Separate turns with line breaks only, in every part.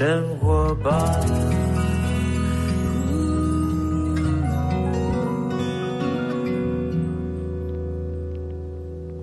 生活吧。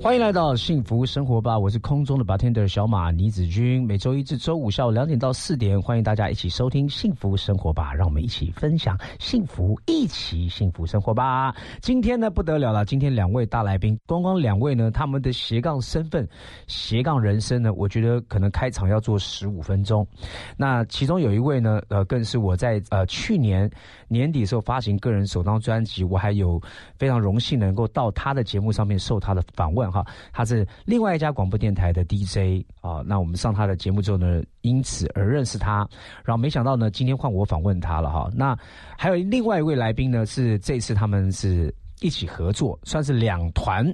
欢迎来到幸福生活吧！我是空中的 bartender 小马倪子君。每周一至周五下午两点到四点，欢迎大家一起收听幸福生活吧，让我们一起分享幸福，一起幸福生活吧。今天呢不得了了，今天两位大来宾，光光两位呢，他们的斜杠身份、斜杠人生呢，我觉得可能开场要做十五分钟。那其中有一位呢，呃，更是我在呃去年年底的时候发行个人首张专辑，我还有非常荣幸能够到他的节目上面受他的访问。他是另外一家广播电台的 DJ 啊，那我们上他的节目之后呢，因此而认识他，然后没想到呢，今天换我访问他了哈。那还有另外一位来宾呢，是这次他们是一起合作，算是两团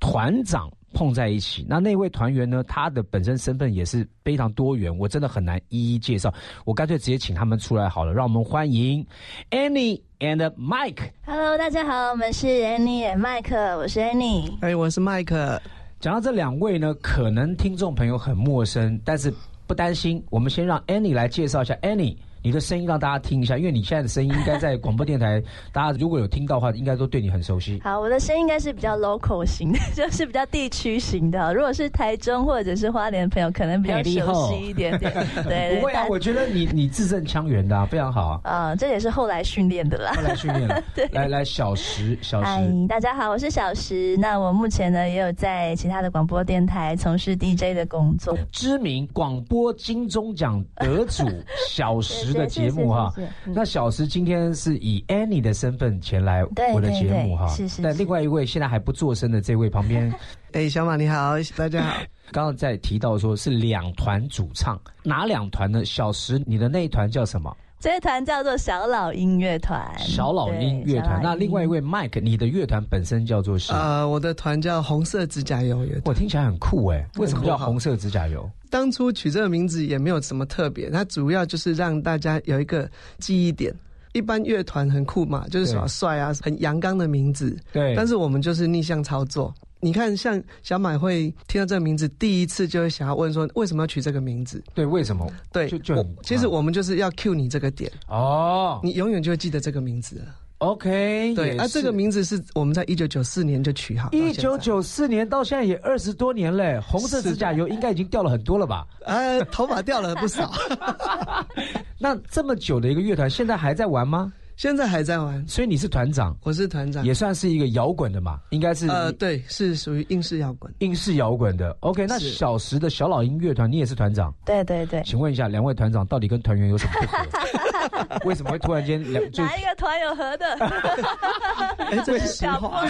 团长碰在一起。那那位团员呢，他的本身身份也是非常多元，我真的很难一一介绍，我干脆直接请他们出来好了，让我们欢迎 Annie。And Mike。
Hello，大家好，我们是 Annie and Mike，我是 Annie。
哎，我是 Mike。
讲到这两位呢，可能听众朋友很陌生，但是不担心，我们先让 Annie 来介绍一下 Annie。你的声音让大家听一下，因为你现在的声音应该在广播电台，大家如果有听到的话，应该都对你很熟悉。
好，我的声音应该是比较 local 型的，就是比较地区型的。如果是台中或者是花莲的朋友，可能比较熟悉一点点。对，
不会啊，我觉得你你字正腔圆的，非常好啊。
啊，这也是后来训练的啦。
后来训练。对，来来，小石，小石。
大家好，我是小石。那我目前呢，也有在其他的广播电台从事 DJ 的工作。
知名广播金钟奖得主小石的节目哈。那小石今天是以 Annie 的身份前来我的节目哈，
是是。
但另外一位现在还不做声的这位旁边，
哎，小马你好，大家好。
刚刚在提到说是两团主唱，哪两团呢？小石，你的那一团叫什么？
这一团叫做小老音乐团。
小老音乐团。那另外一位 Mike，你的乐团本身叫做是？
呃，我的团叫红色指甲油乐团。
我听起来很酷哎，为什么叫红色指甲油？
当初取这个名字也没有什么特别，它主要就是让大家有一个记忆点。一般乐团很酷嘛，就是耍帅啊，很阳刚的名字。
对，
但是我们就是逆向操作。你看，像小马会听到这个名字，第一次就会想要问说，为什么要取这个名字？
对，为什么？
对，就就其实我们就是要 cue 你这个点哦，你永远就会记得这个名字。
OK，
对，那这个名字是我们在一九九四年就取好。
一九九四年到现在也二十多年嘞，红色指甲油应该已经掉了很多了吧？
呃，头发掉了不少。
那这么久的一个乐团，现在还在玩吗？
现在还在玩，
所以你是团长，
我是团长，
也算是一个摇滚的嘛，应该是
呃，对，是属于英式摇滚，
英式摇滚的。OK，那小时的小老鹰乐团，你也是团长？
对对对，
请问一下，两位团长到底跟团员有什么不合？为什么会突然间两
哪一个团有合的？
哎，这是实话。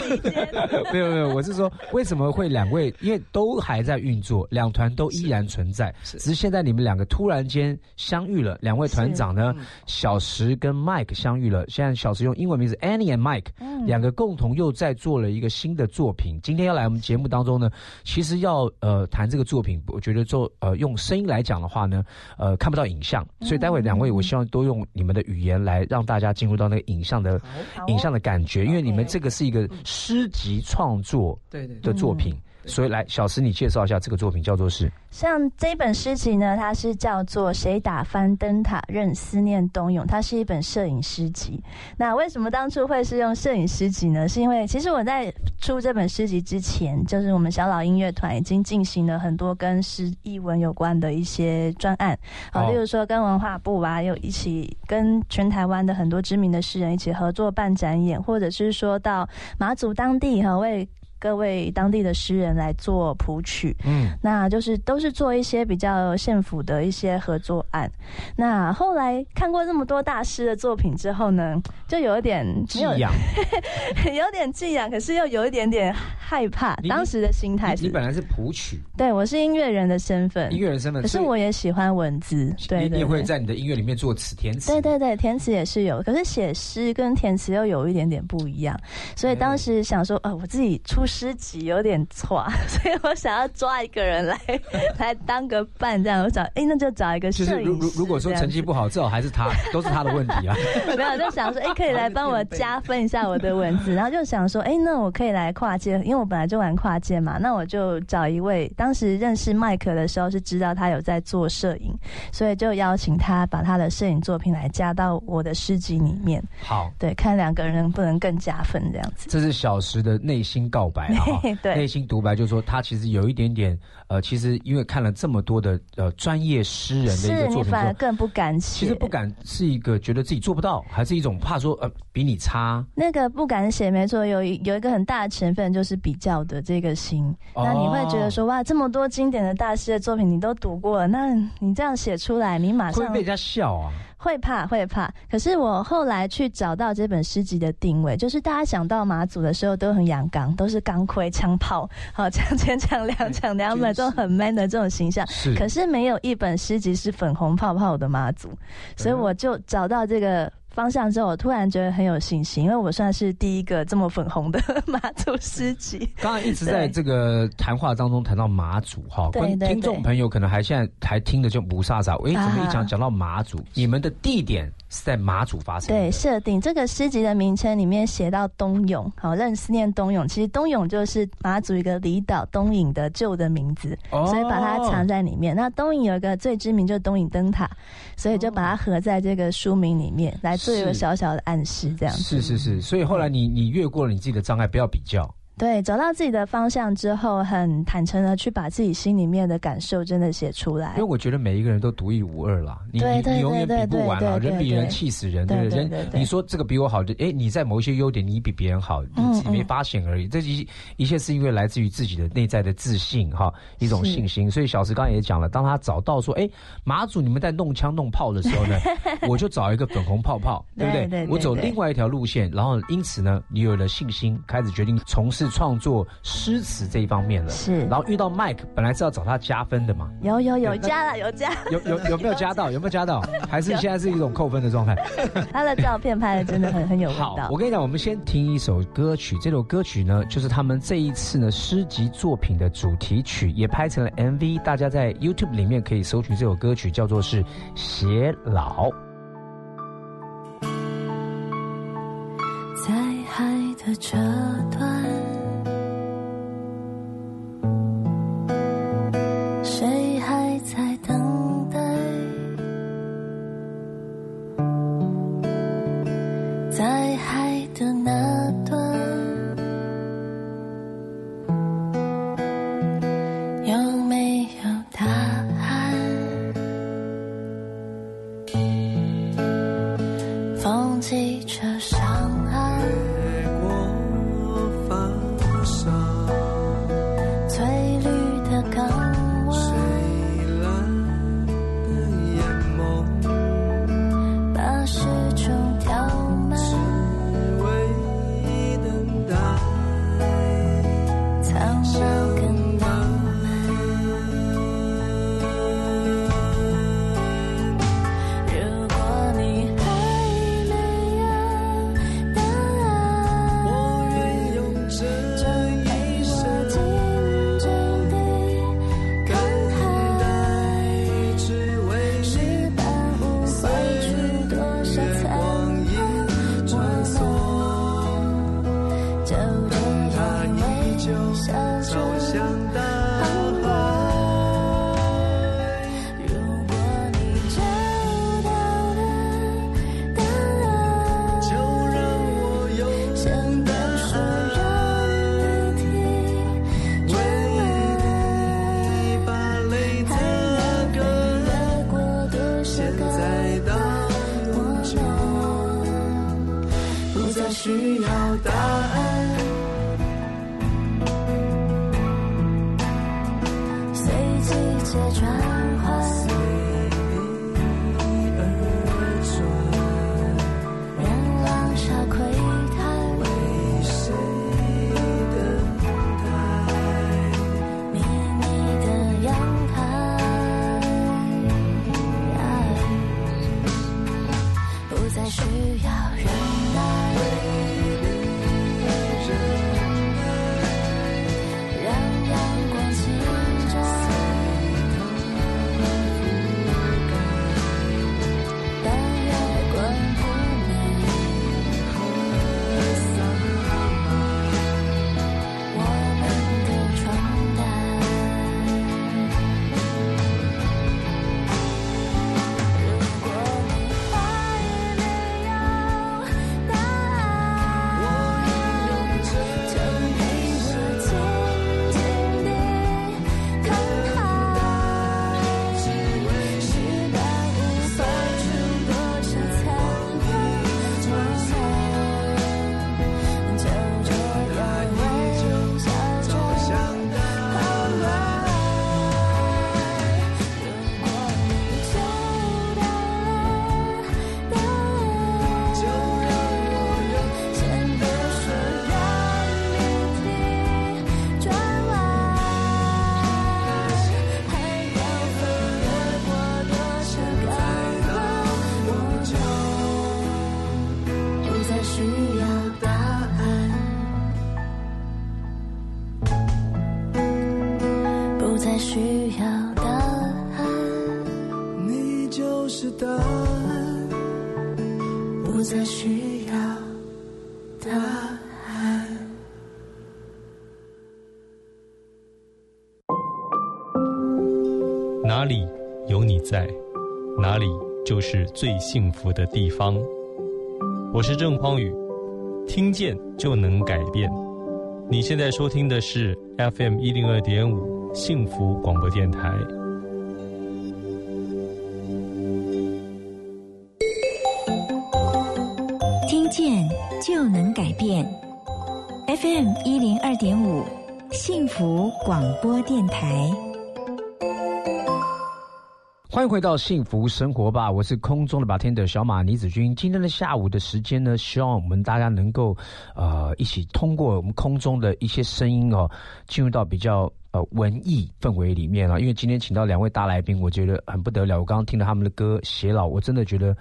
没有没有，我是说为什么会两位？因为都还在运作，两团都依然存在，只是现在你们两个突然间相遇了。两位团长呢，小石跟 Mike 相遇了。现在小石用英文名字 Annie and Mike，两个共同又在做了一个新的作品。今天要来我们节目当中呢，其实要呃谈这个作品，我觉得做呃用声音来讲的话呢，呃看不到影像，所以待会两位我希望都用你们的语言来让大家进入到那个影像的影像的感觉，因为你们这个是一个诗集创作对对。的作品。所以来，小石，你介绍一下这个作品叫做是。
像这本诗集呢，它是叫做《谁打翻灯塔任思念冬涌》，它是一本摄影诗集。那为什么当初会是用摄影诗集呢？是因为其实我在出这本诗集之前，就是我们小老音乐团已经进行了很多跟诗译文有关的一些专案，好，例如说跟文化部啊，又一起跟全台湾的很多知名的诗人一起合作办展演，或者是说到马祖当地哈为。各位当地的诗人来做谱曲，嗯，那就是都是做一些比较县府的一些合作案。那后来看过这么多大师的作品之后呢，就有一点
寄养，
有点寄养，可是又有一点点害怕。当时的心态是，
你本来是谱曲，
对我是音乐人的身份，
音乐人身份，
可是我也喜欢文字，对，
你也会在你的音乐里面做词填词，
对对对，填词也是有，可是写诗跟填词又有一点点不一样，所以当时想说，呃，我自己出。诗集有点错，所以我想要抓一个人来 来当个伴，这样我找哎，那就找一个摄影
师。如如果说成绩不好，最好还是他，都是他的问题啊。
没有，就想说哎，可以来帮我加分一下我的文字，然后就想说哎，那我可以来跨界，因为为我本来就玩跨界嘛，那我就找一位当时认识麦克的时候是知道他有在做摄影，所以就邀请他把他的摄影作品来加到我的诗集里面。
好，
对，看两个人能不能更加分这样子。
这是小时的内心告白啊，
对
内心独白，就是说他其实有一点点呃，其实因为看了这么多的呃专业诗人的一个作品
更不敢写，
其实不敢是一个觉得自己做不到，还是一种怕说呃比你差。
那个不敢写，没错，有一有一个很大的成分就是比较的这个心。
哦
那你会觉得说，哇，这么多经典的大师的作品你都读过了，那你这样写出来，你马上
会被人家笑啊？
会怕，会怕。可是我后来去找到这本诗集的定位，就是大家想到马祖的时候都很阳刚，都是钢盔枪炮，好抢钱抢粮抢两本，都很 man 的这种形象。
是
可是没有一本诗集是粉红泡泡的马祖，所以我就找到这个方向之后，我突然觉得很有信心，因为我算是第一个这么粉红的 马祖诗集。
刚刚一直在这个谈话当中谈到马祖哈，观听众朋友可能还现在还听的就不飒飒，哎，怎么一讲
啊
讲到马祖？你们的地点是在马祖发生的？
对，设定这个诗集的名称里面写到东涌，好，任思念东涌。其实东涌就是马祖一个离岛东引的旧的名字，
哦
所以把它藏在里面。那东引有一个最知名就是东引灯塔，所以就把它合在这个书名里面，来做一个小小的暗示，这样子。
是是是，所以后来你你越过了你自己的障碍，不要比较。
对，找到自己的方向之后，很坦诚的去把自己心里面的感受真的写出来
因为。我觉得每一个人都独一无二啦，你你你永远比不完啊，人比人气死人，对不对？人你说这个比我好，就哎，你在某一些优点你比别人好，你
嗯
自己没
嗯
发现而已。这一一切是因为来自于自己的内在的自信哈，一种信心。所以小石刚刚也讲了，当他找到说，哎，马祖你们在弄枪弄炮的时候呢，我就找一个粉红泡泡，对不？对
对对对
我走另外一条路线，然后因此呢，你有了信心，开始决定从事创作诗词这一方面了。
是
然后遇到 Mike，本来是要找他加分的嘛，
有有有加了有加，
有 有有没有加到？有没有加到？还是现在是一种扣分的状态？
他的照片拍的真的很很有味道，。
好我跟你讲，我们先听一首歌曲。这首歌曲呢，就是他们这一次呢诗集作品的主题曲，也拍成了 MV。大家在 YouTube 里面可以搜寻这首歌曲，叫做是《偕老》。
在海的这端，
里有你在，哪里就是最幸福的地方。我是郑匡宇，听见就能改变。你现在收听的是 FM 一零二点五幸福广播电台。
听见就能改变，FM 一零二点五幸福广播电台。
欢迎回到幸福生活吧，我是空中的白天的小马倪子君。今天的下午的时间呢，希望我们大家能够呃一起通过我们空中的一些声音哦，进入到比较呃文艺氛围里面啊。因为今天请到两位大来宾，我觉得很不得了。我刚刚听了他们的歌《偕老》，我真的觉得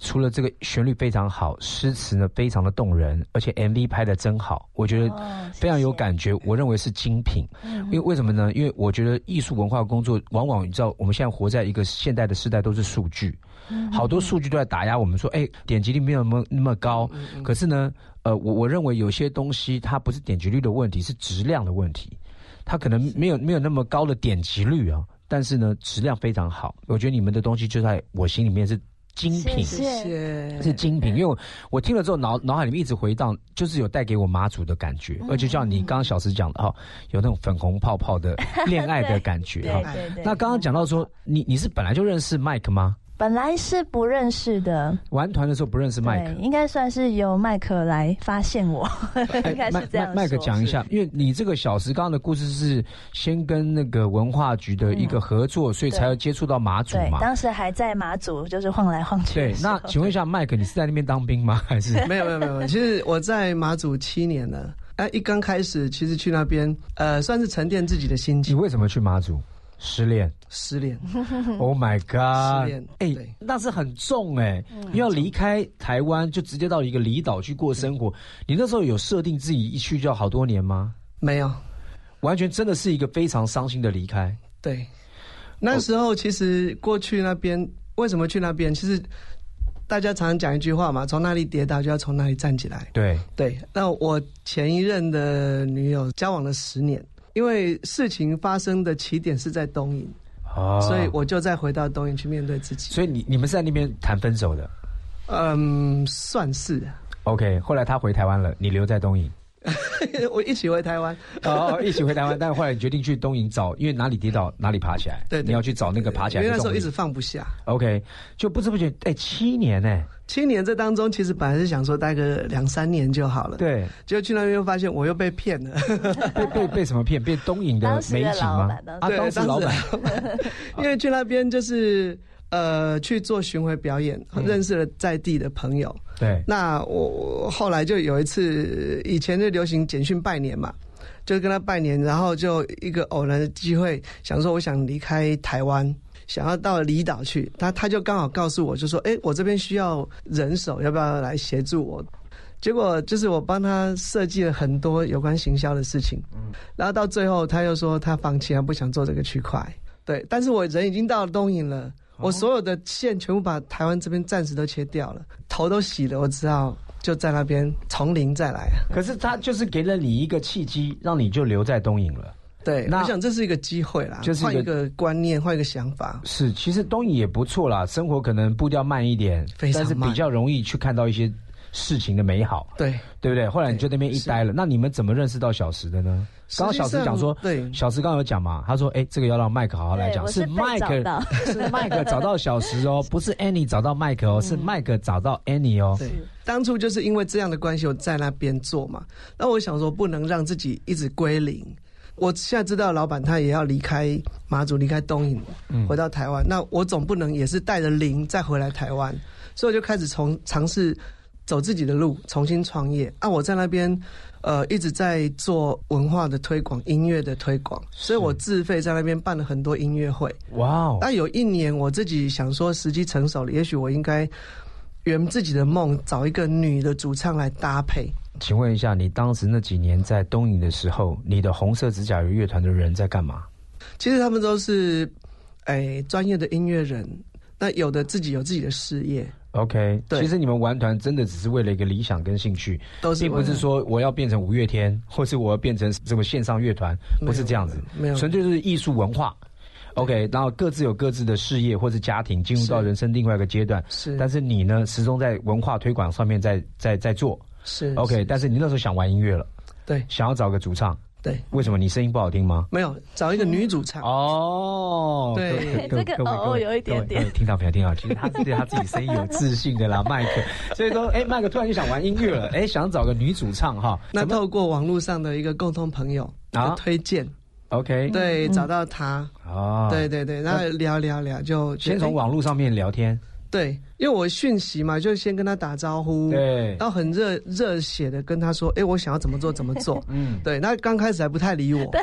除了这个旋律非常好，诗词呢非常的动人，而且 MV 拍的真好，我觉得
哦
非常有感觉。我认为是精品。因为为什么呢？因为我觉得艺术文化工作往往你知道，我们现在活在一个现代的时代，都是数据，好多数据都在打压我们，说，哎，点击率没有那么那么高。可是呢，呃，我我认为有些东西它不是点击率的问题，是质量的问题。它可能没有没有那么高的点击率啊，但是呢，质量非常好。我觉得你们的东西就在我心里面是精品。
谢
谢谢。
是精品，因为我我听了之后脑脑海里面一直回荡，就是有带给我妈祖的感觉，而且像你刚刚小时讲的哈，有那种粉红泡泡的恋爱的感觉
对
哈。那刚刚讲到说，你你是本来就认识麦克吗？
本来是不认识的，
玩团的时候不认识麦克，。
应该算是由麦克来发现我，应该
麦
是这样
麦麦克讲一下，因为你这个小时刚刚的故事是先跟那个文化局的一个合作，所以才要接触到马祖
对，
嘛。
当时还在马祖，就是晃来晃去
对。那 请问一下，麦克，你是在那边当兵吗？还是
没有没有没有，其实我在马祖七年了。哎，一刚开始，其实去那边，呃，算是沉淀自己的心
你。为什么去马祖？失恋。
失恋，
Oh my god！
失恋
哎、
对
那是很重哎、要离开台湾，就直接到一个离岛去过生活。你那时候有设定自己一去就要好多年吗？
没有。
完全真的是一个非常伤心的离开。
对，那时候其实过去那边为什么去那边？其实大家常常讲一句话嘛，从那里跌倒就要从那里站起来。
对，
对，那我前一任的女友交往了十年，因为事情发生的起点是在东营，
哦
所以我就再回到东营去面对自己。
所以你你们是在那边谈分手的
嗯，算是
，OK。后来他回台湾了，你留在东营，
我一起回台湾。
哦，一起回台湾。但是后来你决定去东营找，因为哪里跌倒哪里爬起来，
对对
你要去找那个爬起来的
因为那时候一直放不下。
OK，就不知不觉，哎、七年哎、
七年这当中，其实本来是想说待个两三年就好了，，
对，
结果去那边又发现我又被骗了。
被被被什么骗？被东影的美景吗啊，
对
当时老板
因为去那边就是呃去做巡回表演，
嗯
认识了在地的朋友。
对
那我我后来就有一次，以前就流行简讯拜年嘛，就跟他拜年，然后就一个偶然的机会，想说我想离开台湾。想要到离岛去，他他就刚好告诉我，就说：“哎、我这边需要人手，要不要来协助我？”结果就是我帮他设计了很多有关行销的事情，然后到最后他又说他放弃，他不想做这个区块。对，但是我人已经到了东营了，我所有的线全部把台湾这边暂时都切掉了，头都洗了，我知道就在那边从零再来啊。
可是他就是给了你一个契机，让你就留在东影了。
对，
那
我想这是一个机会啦，
就是一个
换一个观念，换一个想法。
是，其实东影也不错啦，生活可能步调慢一点，
非常慢
但是比较容易去看到一些事情的美好，
对，
对不对？后来你就那边一待了，那你们怎么认识到小石的呢？刚刚小石讲说，
对
小石刚刚有讲嘛，他说，哎，这个要让麦克好好来讲，
是被
麦克是 麦克找到小石哦，不是 Annie 找到麦克哦，是麦克找到 Annie 哦。
对，当初就是因为这样的关系，我在那边做嘛。那我想说，不能让自己一直归零。我现在知道老板他也要离开马祖，离开东营，回到台湾。那我总不能也是带着零再回来台湾，所以我就开始从尝试走自己的路，重新创业。啊，我在那边呃一直在做文化的推广、音乐的推广，所以我自费在那边办了很多音乐会。
哇哦，
那有一年我自己想说时机成熟了，也许我应该圆自己的梦，找一个女的主唱来搭配。
请问一下，你当时那几年在东影的时候，你的红色指甲油乐团的人在干嘛？
其实他们都是哎专业的音乐人，那有的自己有自己的事业
，OK，
对
其实你们玩团真的只是为了一个理想跟兴趣，
都是
并不是说我要变成五月天，或是我要变成什么线上乐团，不是这样子，
没有
纯粹是艺术文化。OK，然后各自有各自的事业或是家庭，进入到人生另外一个阶段。
是，
但是你呢，始终在文化推广上面在在在做。
是
OK，
是
但是你那时候想玩音乐了，
对
想要找个主唱，
对，
为什么？你声音不好听吗？
没有找一个女主唱，
哦，
对
各位
这个哦
各位各位
有一点点
听到没有？听到，其实他是对他自己声音有自信的啦，麦克。所以说，哎，麦克突然就想玩音乐了，哎，想找个女主唱哈。
那透过网络上的一个共同朋友
啊
的推荐
，OK？
对，
嗯
找到他，
哦，
对，对对，然后聊聊聊就
先从
哎
网络上面聊天，
对，因为我讯息嘛，就先跟他打招呼，
对，
然后很热热血的跟他说，哎，我想要怎么做怎么做，
嗯，
对，那刚开始还不太理我，对，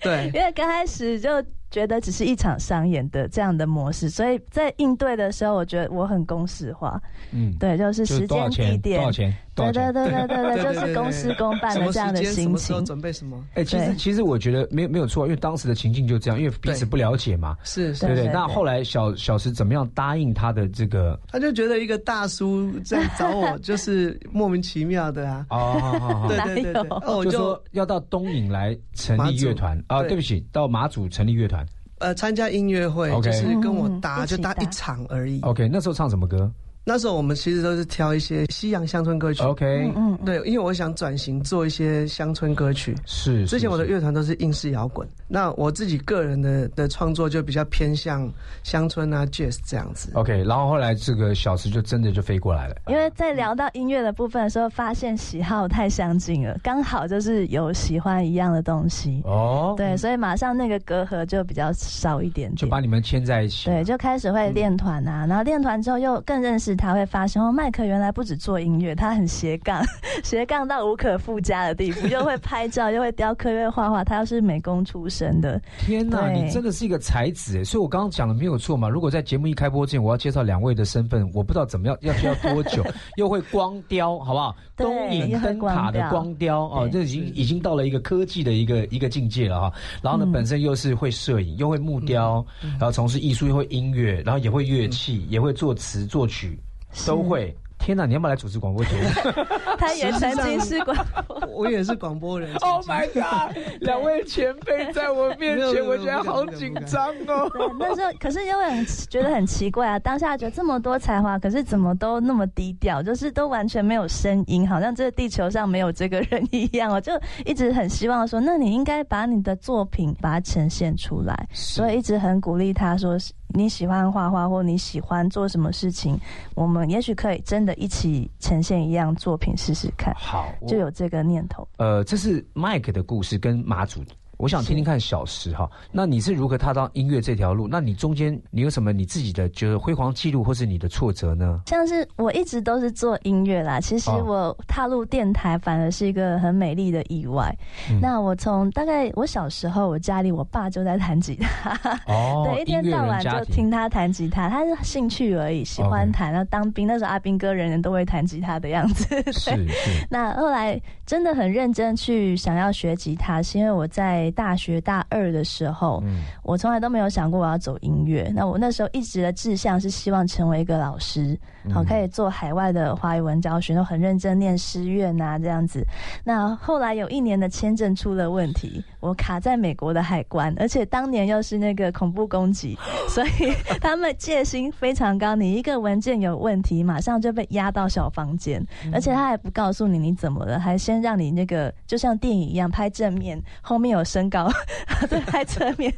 对，
因为刚开始就觉得只是一场商演的这样的模式，所以在应对的时候，我觉得我很公式化，
嗯，
对，就是时间、地点？
多少钱？
对对对对对，
对对
就是公事公办的这样的心
么时候
情。
准备什么，
哎，其实其实我觉得没有没有错，因为当时的情境就这样，因为彼此不了解嘛，
是是
对那后来小小石怎么样答应他的这个？
他就觉得一个大叔这样找我，就是莫名其妙的啊。
哦，好好好
对对对我就
就说要到东影来成立乐团啊，
对
对不起，到马祖成立乐团。
呃参加音乐会就是跟我搭就搭一场而已。
OK，那时候唱什么歌
那时候我们其实都是挑一些西洋乡村歌曲。
？OK，
嗯嗯，
对，因为我想转型做一些乡村歌曲。
是
之前我的乐团都是英式摇滚，那我自己个人的的创作就比较偏向乡村啊、jazz 这样子。
OK，然后后来这个小时就真的就飞过来了。
因为在聊到音乐的部分的时候，发现喜好太相近了，刚好就是有喜欢一样的东西，
哦，
对，所以马上那个隔阂就比较少一点点
就把。你们牵在一起。
对，就开始会练团啊，然后练团之后又更认识他，会发现哦，麦克原来不止做音乐，他很斜杠，斜杠到无可复加的地步，又会拍照，又会雕刻，又会画画，他又是美工出身的，
天哪，你真的是一个才子哎！所以我刚刚讲的没有错嘛。如果在节目一开播之前，我要介绍两位的身份，我不知道怎么样，要需要多久，又会光雕，好不好？
对
东
影
灯塔的
光雕
光雕哦，这已经已经到了一个科技的一个一个境界了哈。然后呢，
嗯
本身又是会摄影，又会木雕，然后从事艺术，又会音乐，然后也会乐器，也会作词作曲，都会。天哪，你要不要来主持广播节目
他也曾经是广播，
我也是广播人。
？Oh my god！两位前辈在我面前，我觉得好紧张哦。
对，那时候可是因为很觉得很奇怪啊，当下觉得这么多才华，可是怎么都那么低调，就是都完全没有声音，好像这个地球上没有这个人一样。我就一直很希望说，那你应该把你的作品把它呈现出来，所以一直很鼓励他说，你喜欢画画或你喜欢做什么事情，我们也许可以真的一起呈现一样作品试试看，
好，
就有这个念头。
呃，这是 Mike 的故事跟马祖。我想听听看小石哈，那你是如何踏上音乐这条路？那你中间你有什么你自己的就是辉煌记录，或是你的挫折呢？
像是我一直都是做音乐啦，其实
哦
我踏入电台反而是一个很美丽的意外。
嗯
那我从大概我小时候，我家里我爸就在弹吉他，
哦
对，一天到晚就听他弹吉他，他是兴趣而已，喜欢弹。然后当兵那时候，阿兵哥人人都会弹吉他的样子。对
是是
那后来真的很认真去想要学吉他，是因为我在大学大二的时候，
嗯
我从来都没有想过我要走音乐。那我那时候一直的志向是希望成为一个老师，好可以做海外的华语文教学，都很认真念师院啊这样子。那后来有一年的签证出了问题，我卡在美国的海关，而且当年又是那个恐怖攻击，所以他们戒心非常高。你一个文件有问题，马上就被押到小房间，而且他还不告诉你你怎么了，还先让你那个就像电影一样拍正面，后面有身高，对拍侧面，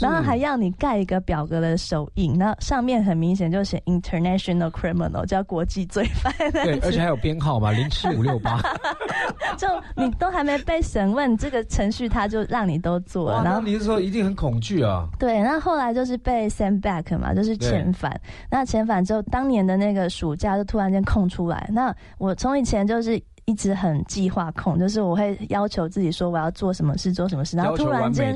然后还要你盖一个表格的手印，那上面很明显就写 international criminal，叫国际罪犯。
对，而且还有编号嘛，零七五六八。
就你都还没被审问，这个程序他就让你都做了，然后。
你是说一定很恐惧啊？
对，那后来就是被 send back 嘛，就是遣返。那遣返之后，当年的那个暑假就突然间空出来。那我从以前就是一直很计划控，就是我会要求自己说我要做什么事，做什么事。然后突然间，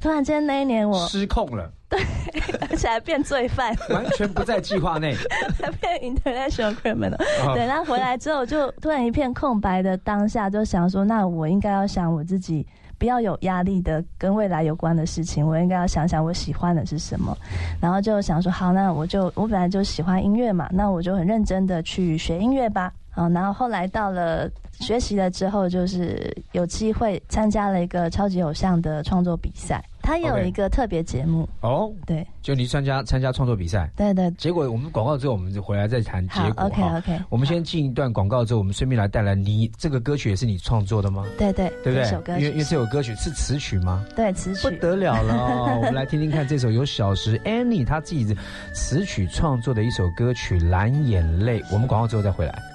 突然间那一年我
失控了。
对 而且还变罪犯，
完全不在计划内。
还 变 international criminal。
哦
对，那回来之后就突然一片空白的当下，就想说，那我应该要想我自己。不要有压力的跟未来有关的事情，我应该要想想我喜欢的是什么，然后就想说好，那我就我本来就喜欢音乐嘛，那我就很认真的去学音乐吧。啊，然后后来到了学习了之后，就是有机会参加了一个超级偶像的创作比赛，他有一个特别节目，
哦，
对
就你参加参加创作比赛，
对对，
结果我们广告之后，我们就回来再谈结
好
果
，OK。OK，
我们先进一段广告之后，我们顺便来带来你这个歌曲也是你创作的吗？
对对
对不
这首歌
对？因为因为这首歌曲是词曲吗？
对词曲不，
得了了哦！我们来听听看这首由小石 Annie 她自己的词曲创作的一首歌曲《蓝眼泪》。我们广告之后再回来。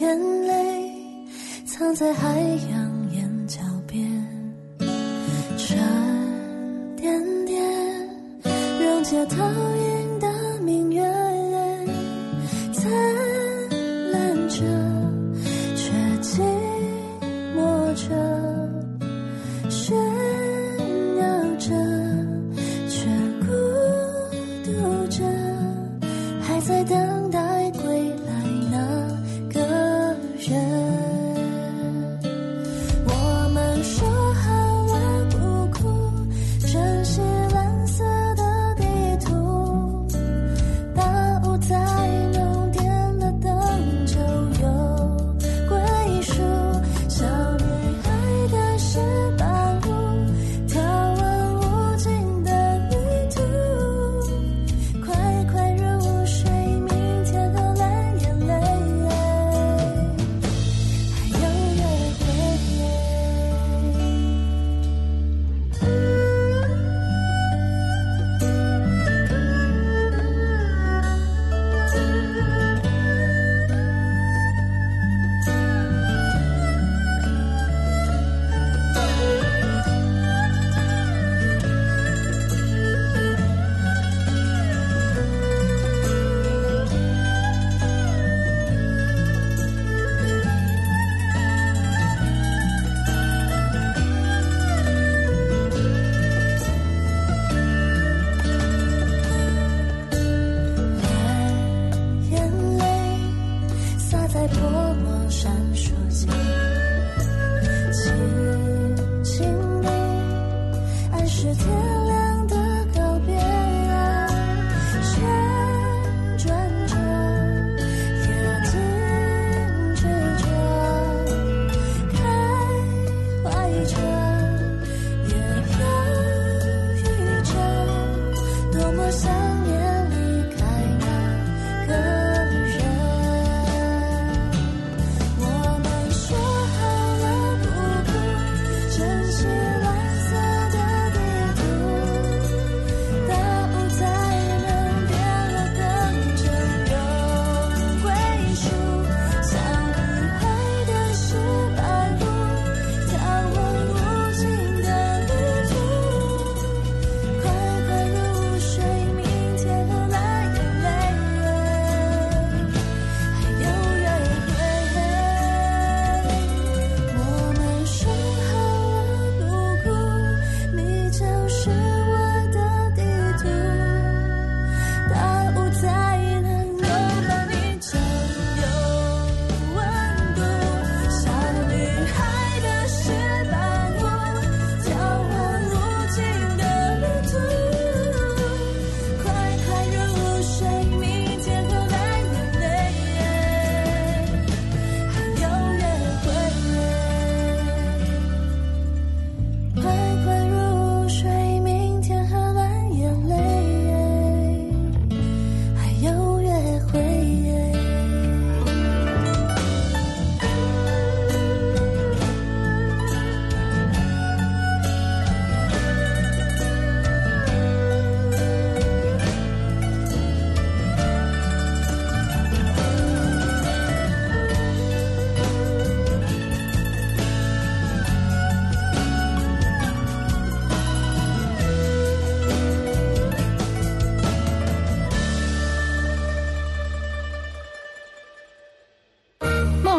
眼泪藏在海洋眼角边，沉点点，溶解投影的明月，在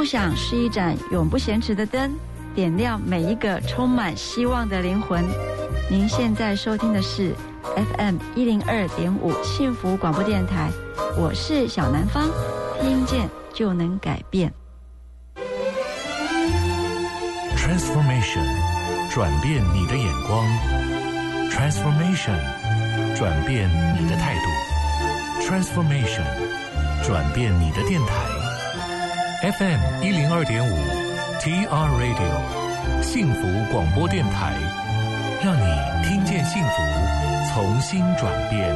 想是
一盏永不闲置的灯，点亮每一个充满希望的灵魂。您现在收听的是 FM 一零二点五幸福广播电台，我是小南方，听见就能改变。
Transformation，转变你的眼光；Transformation，转变你的态度；Transformation，转变你的电台。FM 一零二点五，TR Radio，幸福广播电台，让你听见幸福，从新转变。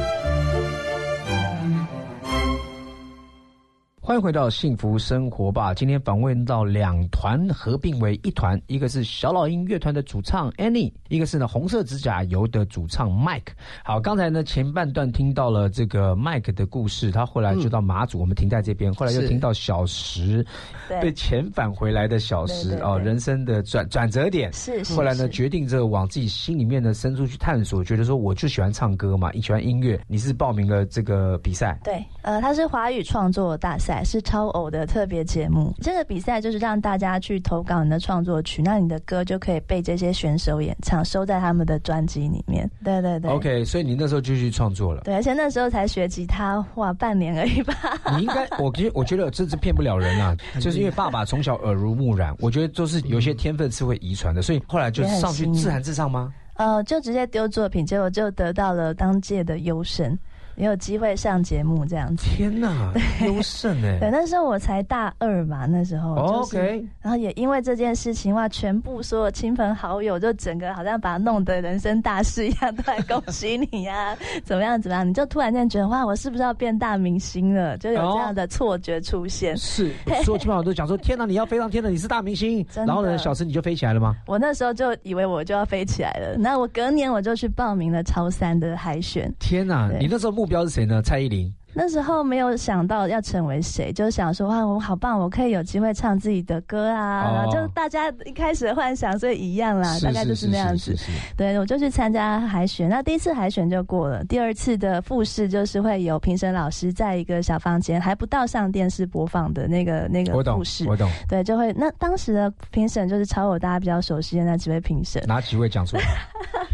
欢迎回到幸福生活吧。今天访问到两团合并为一团，一个是小老鹰乐团的主唱 Annie，一个是呢红色指甲油的主唱 Mike。好，刚才呢前半段听到了这个 Mike 的故事，他后来就到马祖，我们停在这边，后来又听到小石
对
被遣返回来的小
时
哦，人生的转转折点。
是是
后来呢，决定这个往自己心里面的深处去探索，觉得说我就喜欢唱歌嘛，你喜欢音乐，你是报名了这个比赛，
对，呃，他是华语创作大赛，是超偶的特别节目。这个比赛就是让大家去投稿你的创作曲，那你的歌就可以被这些选手演唱，收在他们的专辑里面。对对对
OK，所以你那时候就去创作了。
对，而且那时候才学吉他，哇，半年而已吧。
你应该，我觉我觉得这是骗不了人啊，就是因为爸爸从小耳濡目染，我觉得都是有些天分是会遗传的，所以后来就上去自弹自唱吗？
呃，就直接丢作品，结果就得到了当届的优胜，也有机会上节目这样子。
天哪，优胜哎
对，
哎
那时候我才大二嘛，那时候、就是。
！OK，
然后也因为这件事情哇，全部所有亲朋好友就整个好像把它弄得人生大事一样，都来恭喜你呀、怎么样怎么样，你就突然间觉得哇，我是不是要变大明星了？就有这样的错觉出现。
是，所有亲朋好友都讲说，天哪，你要飞上天了，你是大明星。
真
然后呢，小石你就飞起来了吗？
我那时候就以为我就要飞起来了，那我隔年我就去报名了超三的海选。
天哪，你那时候目标是谁呢？蔡依林。
那时候没有想到要成为谁，就想说哇，我好棒，我可以有机会唱自己的歌啊，
哦
然后就大家一开始的幻想，所以一样啦，大概就是那样子。
是是是是
对，我就去参加海选，那第一次海选就过了，第二次的复试就是会有评审老师在一个小房间，还不到上电视播放的那个那个复试，
我懂。
对，就会那当时的评审就是超我大家比较熟悉的那几位评审，
哪几位讲出来？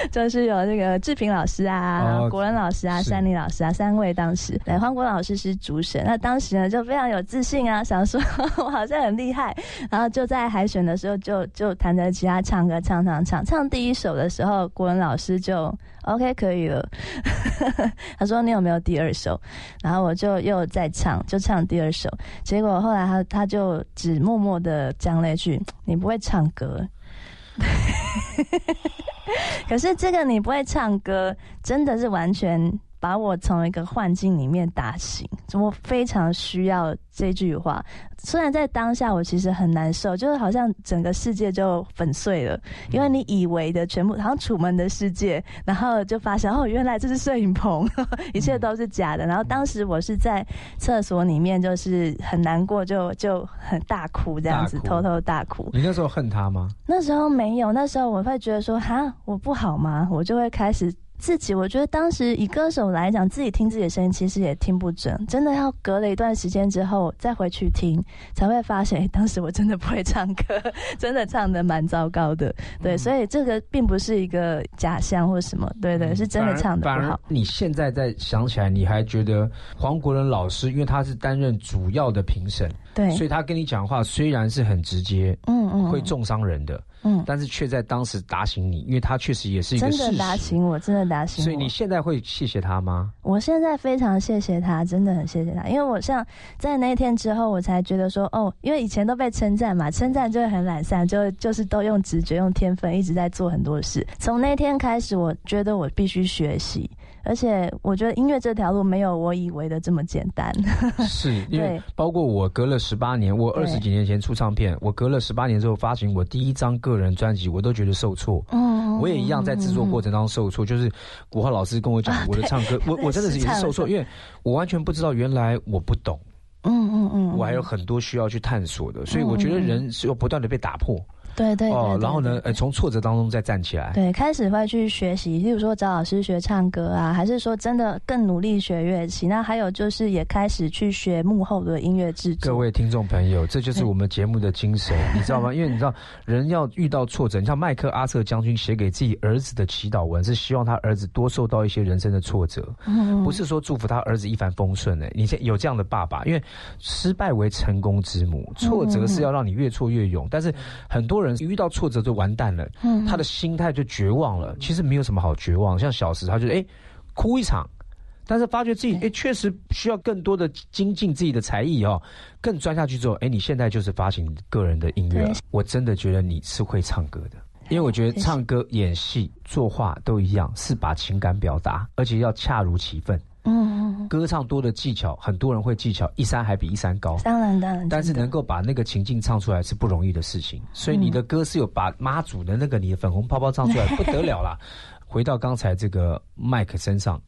就是有这个志平老师啊，国仁老师啊，
是。
山林老师啊，三位当时，对，黄国老师是主审，那当时呢就非常有自信啊，想说 我好像很厉害，然后就在海选的时候就就弹着吉他唱歌，唱唱唱，唱第一首的时候，国仁老师就 OK 可以了，他说你有没有第二首？然后我就又再唱，就唱第二首，结果后来他他就只默默的讲了一句：“你不会唱歌。” 可是这个你不会唱歌，真的是完全把我从一个幻境里面打醒。我非常需要这句话。虽然在当下我其实很难受，就是好像整个世界就粉碎了，因为你以为的全部好像楚门的世界，然后就发现哦，原来这是摄影棚，一切都是假的。然后当时我是在厕所里面，就是很难过，就就很大哭这样子，偷偷大哭。
你那时候恨他吗？
那时候没有，那时候我会觉得说，哈，我不好吗？我就会开始自己，我觉得当时以歌手来讲，自己听自己的声音其实也听不准，真的要隔了一段时间之后再回去听，才会发现，诶当时我真的不会唱歌，真的唱的蛮糟糕的。对，所以这个并不是一个假象或什么，对对，是真的唱的。
反而
不好。
你现在再想起来，你还觉得黄国伦老师，因为他是担任主要的评审，
对，
所以他跟你讲话虽然是很直接，
嗯嗯，
会重伤人的，
嗯，
但是却在当时打醒你，因为他确实也是一个
真的。打醒我，真的打醒我。
所以你现在会谢谢他吗？
我现在非常谢谢他，真的很谢谢他，因为我像在那一天之后，我才觉得说，哦，因为以前都被称赞嘛，称赞就会很懒散，就就是都用直觉、用天分，一直在做很多事。从那天开始，我觉得我必须学习，而且我觉得音乐这条路没有我以为的这么简单。
是因为包括我隔了十八年，我二十几年前出唱片，我隔了十八年之后发行我第一张个人专辑，我都觉得受挫。
嗯，
我也一样在制作过程当中受挫，就是古浩老师跟我讲
啊
我的唱歌，我我真的是也是受挫，因为我完全不知道原来我不懂，
嗯嗯嗯，
我还有很多需要去探索的，所以我觉得人是要不断的被打破。
对对对
哦，
对
然后呢，呃，从挫折当中再站起来。
对，开始会去学习，例如说找老师学唱歌啊，还是说真的更努力学乐器？那还有就是也开始去学幕后的音乐制作。
各位听众朋友，这就是我们节目的精神，你知道吗？因为你知道，人要遇到挫折，你像麦克阿瑟将军写给自己儿子的祈祷文，是希望他儿子多受到一些人生的挫折，
嗯
不是说祝福他儿子一帆风顺的。你现有这样的爸爸，因为失败为成功之母，挫折是要让你越挫越勇。但是很多人遇到挫折就完蛋了，
嗯
他的心态就绝望了。其实没有什么好绝望，像小时他就哎哭一场。但是发觉自己哎，确实需要更多的精进自己的才艺哦，更钻下去之后，哎，你现在就是发行个人的音乐了。我真的觉得你是会唱歌的，因为我觉得唱歌、演戏、作画都一样，是把情感表达，而且要恰如其分。
嗯嗯，
歌唱多的技巧，很多人会技巧一山还比一山高。
当然当然，
但是能够把那个情境唱出来是不容易的事情，所以你的歌是有把妈祖的那个你的粉红泡泡唱出来，不得了啦！回到刚才这个麦克身上，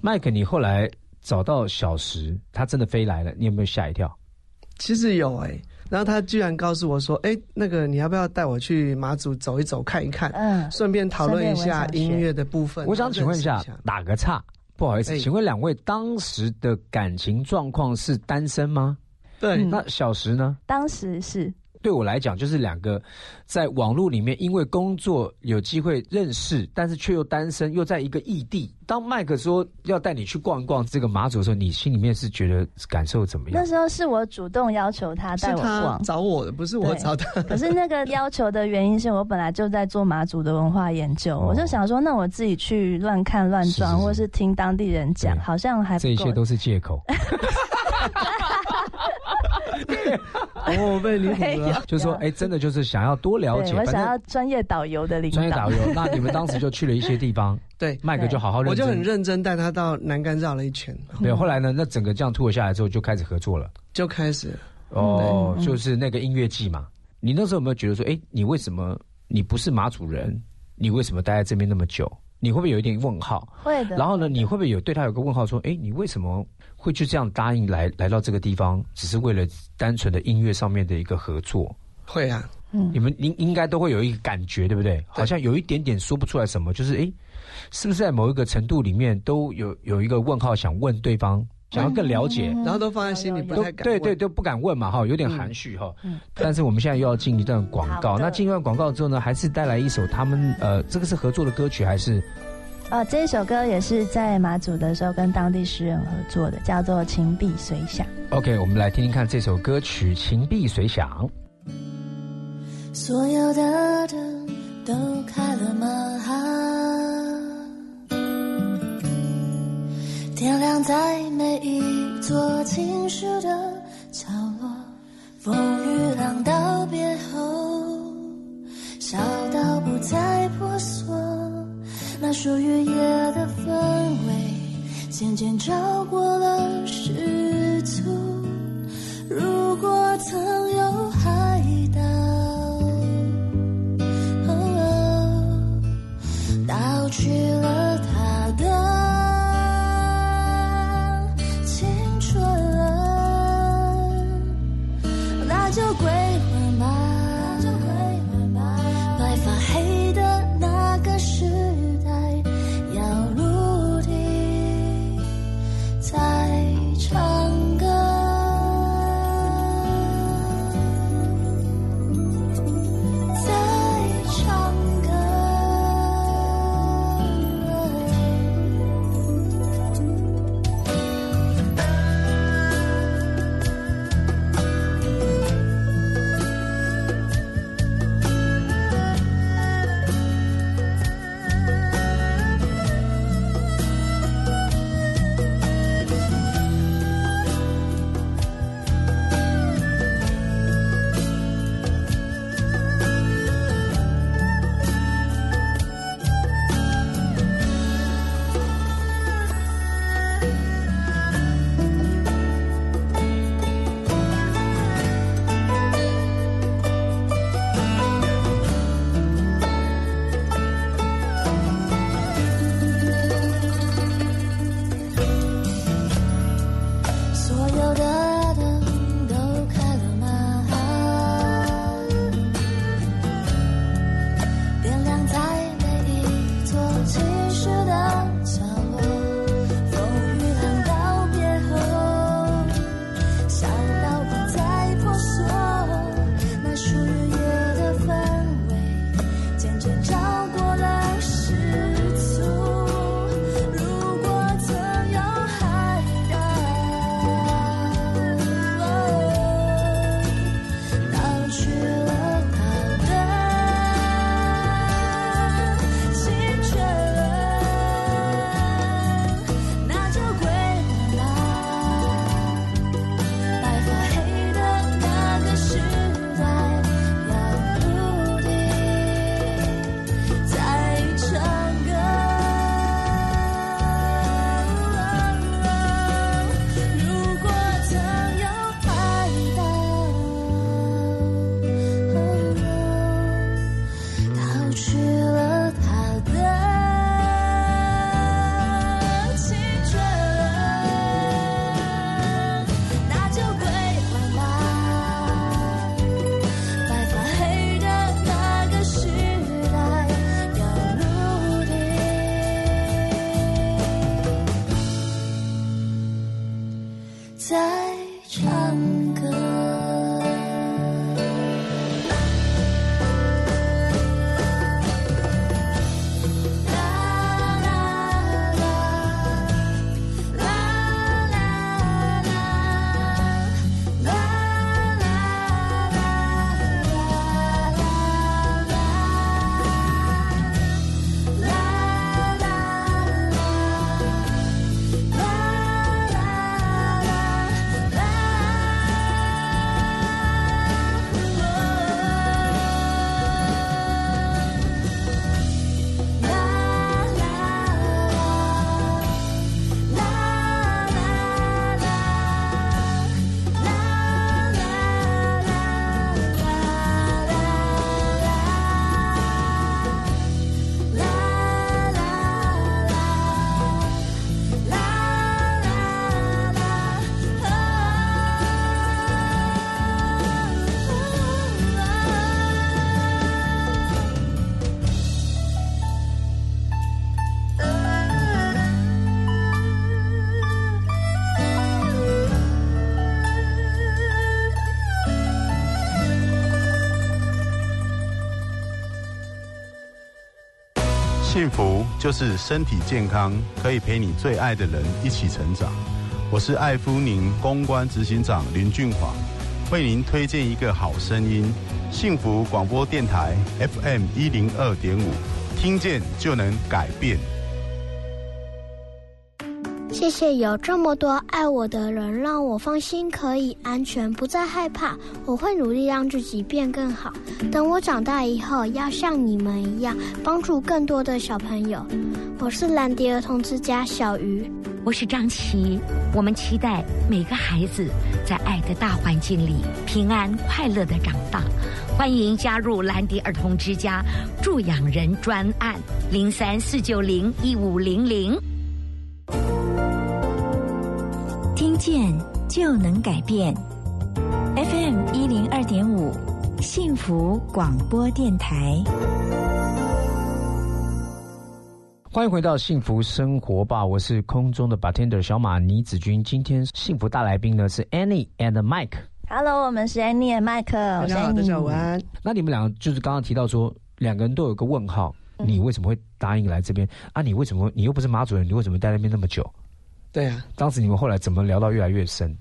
麦克，你后来找到小石，他真的飞来了，你有没有吓一跳？
其实有哎、然后他居然告诉我说：“哎、那个你要不要带我去马祖走一走看一看，
嗯，
顺便讨论一下音乐的部分。”
我想请问一下，打个岔，不好意思，
哎
请问两位当时的感情状况是单身吗？
对，
嗯
那小石呢？
当时是
对我来讲，就是两个在网络里面因为工作有机会认识，但是却又单身，又在一个异地。当麦克说要带你去逛一逛这个马祖的时候，你心里面是觉得感受怎么样
那？时候是我主动要求他带我逛，
找我的，不是我找他。
可是那个要求的原因是我本来就在做马祖的文化研究，
哦
我就想说，那我自己去乱看乱撞，
是是是
或是听当地人讲，好像还不
这一切都是借口，
哦，被离谱了。
就是说，哎，真的就是想要多了解，
我想要专业导游的领导
专业导。游。那你们当时就去了一些地方，
对，
麦克就好好认真。
我就很认真带他到南竿绕了一圈，
对，后来呢，那整个这样吐下来之后，就开始合作了。
就开始
哦，
嗯
就是那个音乐季嘛。你那时候有没有觉得说，哎，你为什么你不是马主人？你为什么待在这边那么久？你会不会有一点问号？
会的。
然后呢，你会不会有对他有个问号，说，哎，你为什么会就这样答应来来到这个地方，只是为了单纯的音乐上面的一个合作？
会啊，
嗯
你们应应该都会有一个感觉，对不对？好像有一点点说不出来什么，就是哎，诶是不是在某一个程度里面都有有一个问号，想问对方，想要更了解，
嗯
然后都放在心里，不太敢问
对对都不敢问嘛，哈，有点含蓄哈。
嗯
但是我们现在又要进一段广告，那进一段广告之后呢，还是带来一首他们呃，这个是合作的歌曲还是？
呃，这一首歌也是在马祖的时候跟当地诗人合作的，叫做《情碧随想》。
OK，我们来听听看这首歌曲《情碧随想》。
所有的灯都开了吗？点亮在每一座情绪的角落，风雨浪道别后，小到不再破锁，那属于夜的氛围渐渐超过了世俗。如果曾有海岛。哦盗取了
幸福就是身体健康，可以陪你最爱的人一起成长。我是爱夫宁公关执行长林俊华，为您推荐一个好声音——幸福广播电台 FM 一零二点五，听见就能改变。
谢谢有这么多爱我的人，让我放心，可以安全，不再害怕。我会努力让自己变更好。等我长大以后，要像你们一样，帮助更多的小朋友。我是兰迪儿童之家小鱼，
我是张琪。我们期待每个孩子在爱的大环境里平安快乐的长大。欢迎加入兰迪儿童之家助养人专案零三四九零一五零零。
听见就能改变，FM 一零二点五，幸福广播电台。
欢迎回到幸福生活吧，我是空中的 bartender 小马倪子君。今天幸福大来宾呢是 Annie and Mike。
Hello，我们是 Annie and Mike。
大家好，大家晚安。
那你们两个就是刚刚提到说，两个人都有个问号，
嗯
你为什么会答应来这边啊？你为什么你又不是马主任，你为什么待那边那么久？
对啊，
当时你们后来怎么聊到越来越深？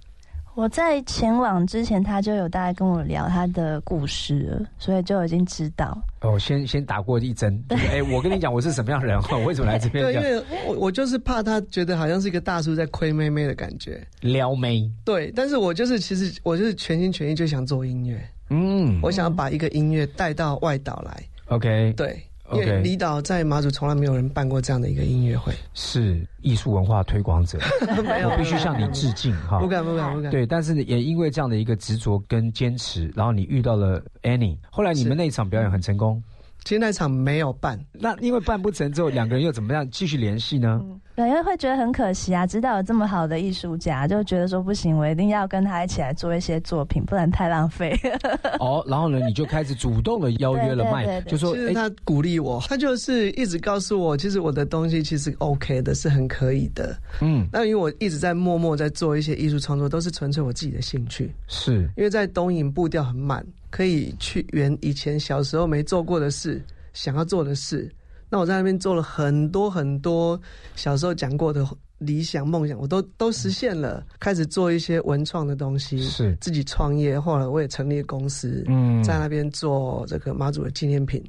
我在前往之前，他就有大概跟我聊他的故事了，所以就已经知道。
哦，先先打过一针，就是哎，我跟你讲我是什么样的人，我 为什么来这边
对，因为我我就是怕他觉得好像是一个大叔在亏妹妹的感觉。
撩妹？
对，但是我就是其实我就是全心全意就想做音乐，
嗯
我想要把一个音乐带到外岛来。
，OK，
对，因为离岛在马祖从来没有人办过这样的一个音乐会。
是艺术文化推广者，我必须向你致敬哈。
不敢不敢不敢。
对，但是也因为这样的一个执着跟坚持，然后你遇到了 Annie，后来你们那一场表演很成功。
其实那场没有办，
那因为办不成之后，两个人又怎么样继续联系呢？
对，因为会觉得很可惜啊，知道有这么好的艺术家，就觉得说不行，我一定要跟他一起来做一些作品，不然太浪费。
哦，然后呢，你就开始主动的邀约了麦，就说哎，
其实他鼓励我，他就是一直告诉我，其实我的东西其实 OK 的，是很可以的。
嗯，
那因为我一直在默默在做一些艺术创作，都是纯粹我自己的兴趣。
是
因为在东影步调很慢，可以去圆以前小时候没做过的事，想要做的事。那我在那边做了很多很多小时候讲过的理想梦想，我都都实现了。开始做一些文创的东西，
是
自己创业，后来我也成立公司，
嗯
在那边做这个妈祖的纪念品，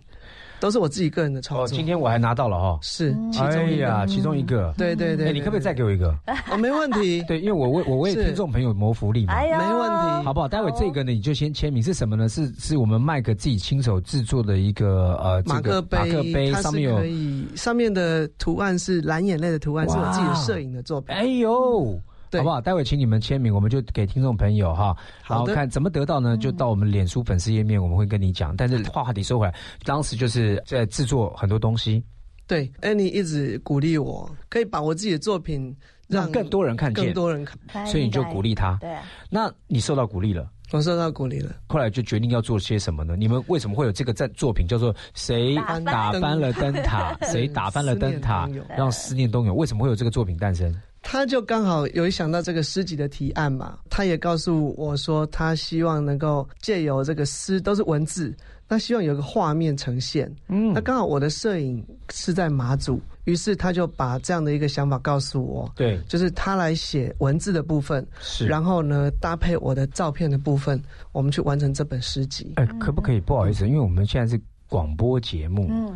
都是我自己个人的创
哦，
作。
今天我还拿到了哈，
是其中一个，
哎呀，其中一个，
对对对
哎，你可不可以再给我一个？
哦，没问题，
对，因为我为我为听众朋友谋福利嘛，
哎呦，
没问题
好不好？待会这个呢，你就先签名是什么呢？是是我们麦克自己亲手制作的一个呃
马克杯，
马克杯，
它是
上面有
可以，上面的图案是蓝眼泪的图案，是我自己的摄影的作品。
哎呦。
对
好不好？待会请你们签名，我们就给听众朋友哈，然后看怎么得到呢？就到我们脸书粉丝页面，我们会跟你讲。但是话话题收回来，当时就是在制作很多东西，
对，Annie 一直鼓励我，可以把我自己的作品
让更多人看见
更，多人看。
所以你就鼓励他。
对啊，
那你受到鼓励了，
我受到鼓励了，
后来就决定要做些什么呢？你们为什么会有这个在作品叫做“谁
打
打翻了灯塔”？谁打翻了灯塔让思念东涌？为什么会有这个作品诞生？
他就刚好有想到这个诗集的提案嘛，他也告诉我说，他希望能够借由这个诗都是文字，那希望有个画面呈现。
嗯
那刚好我的摄影是在马祖，于是他就把这样的一个想法告诉我，
对，
就是他来写文字的部分，
是。
然后呢搭配我的照片的部分，我们去完成这本诗集。
哎，可不可以？不好意思，因为我们现在是广播节目，
嗯，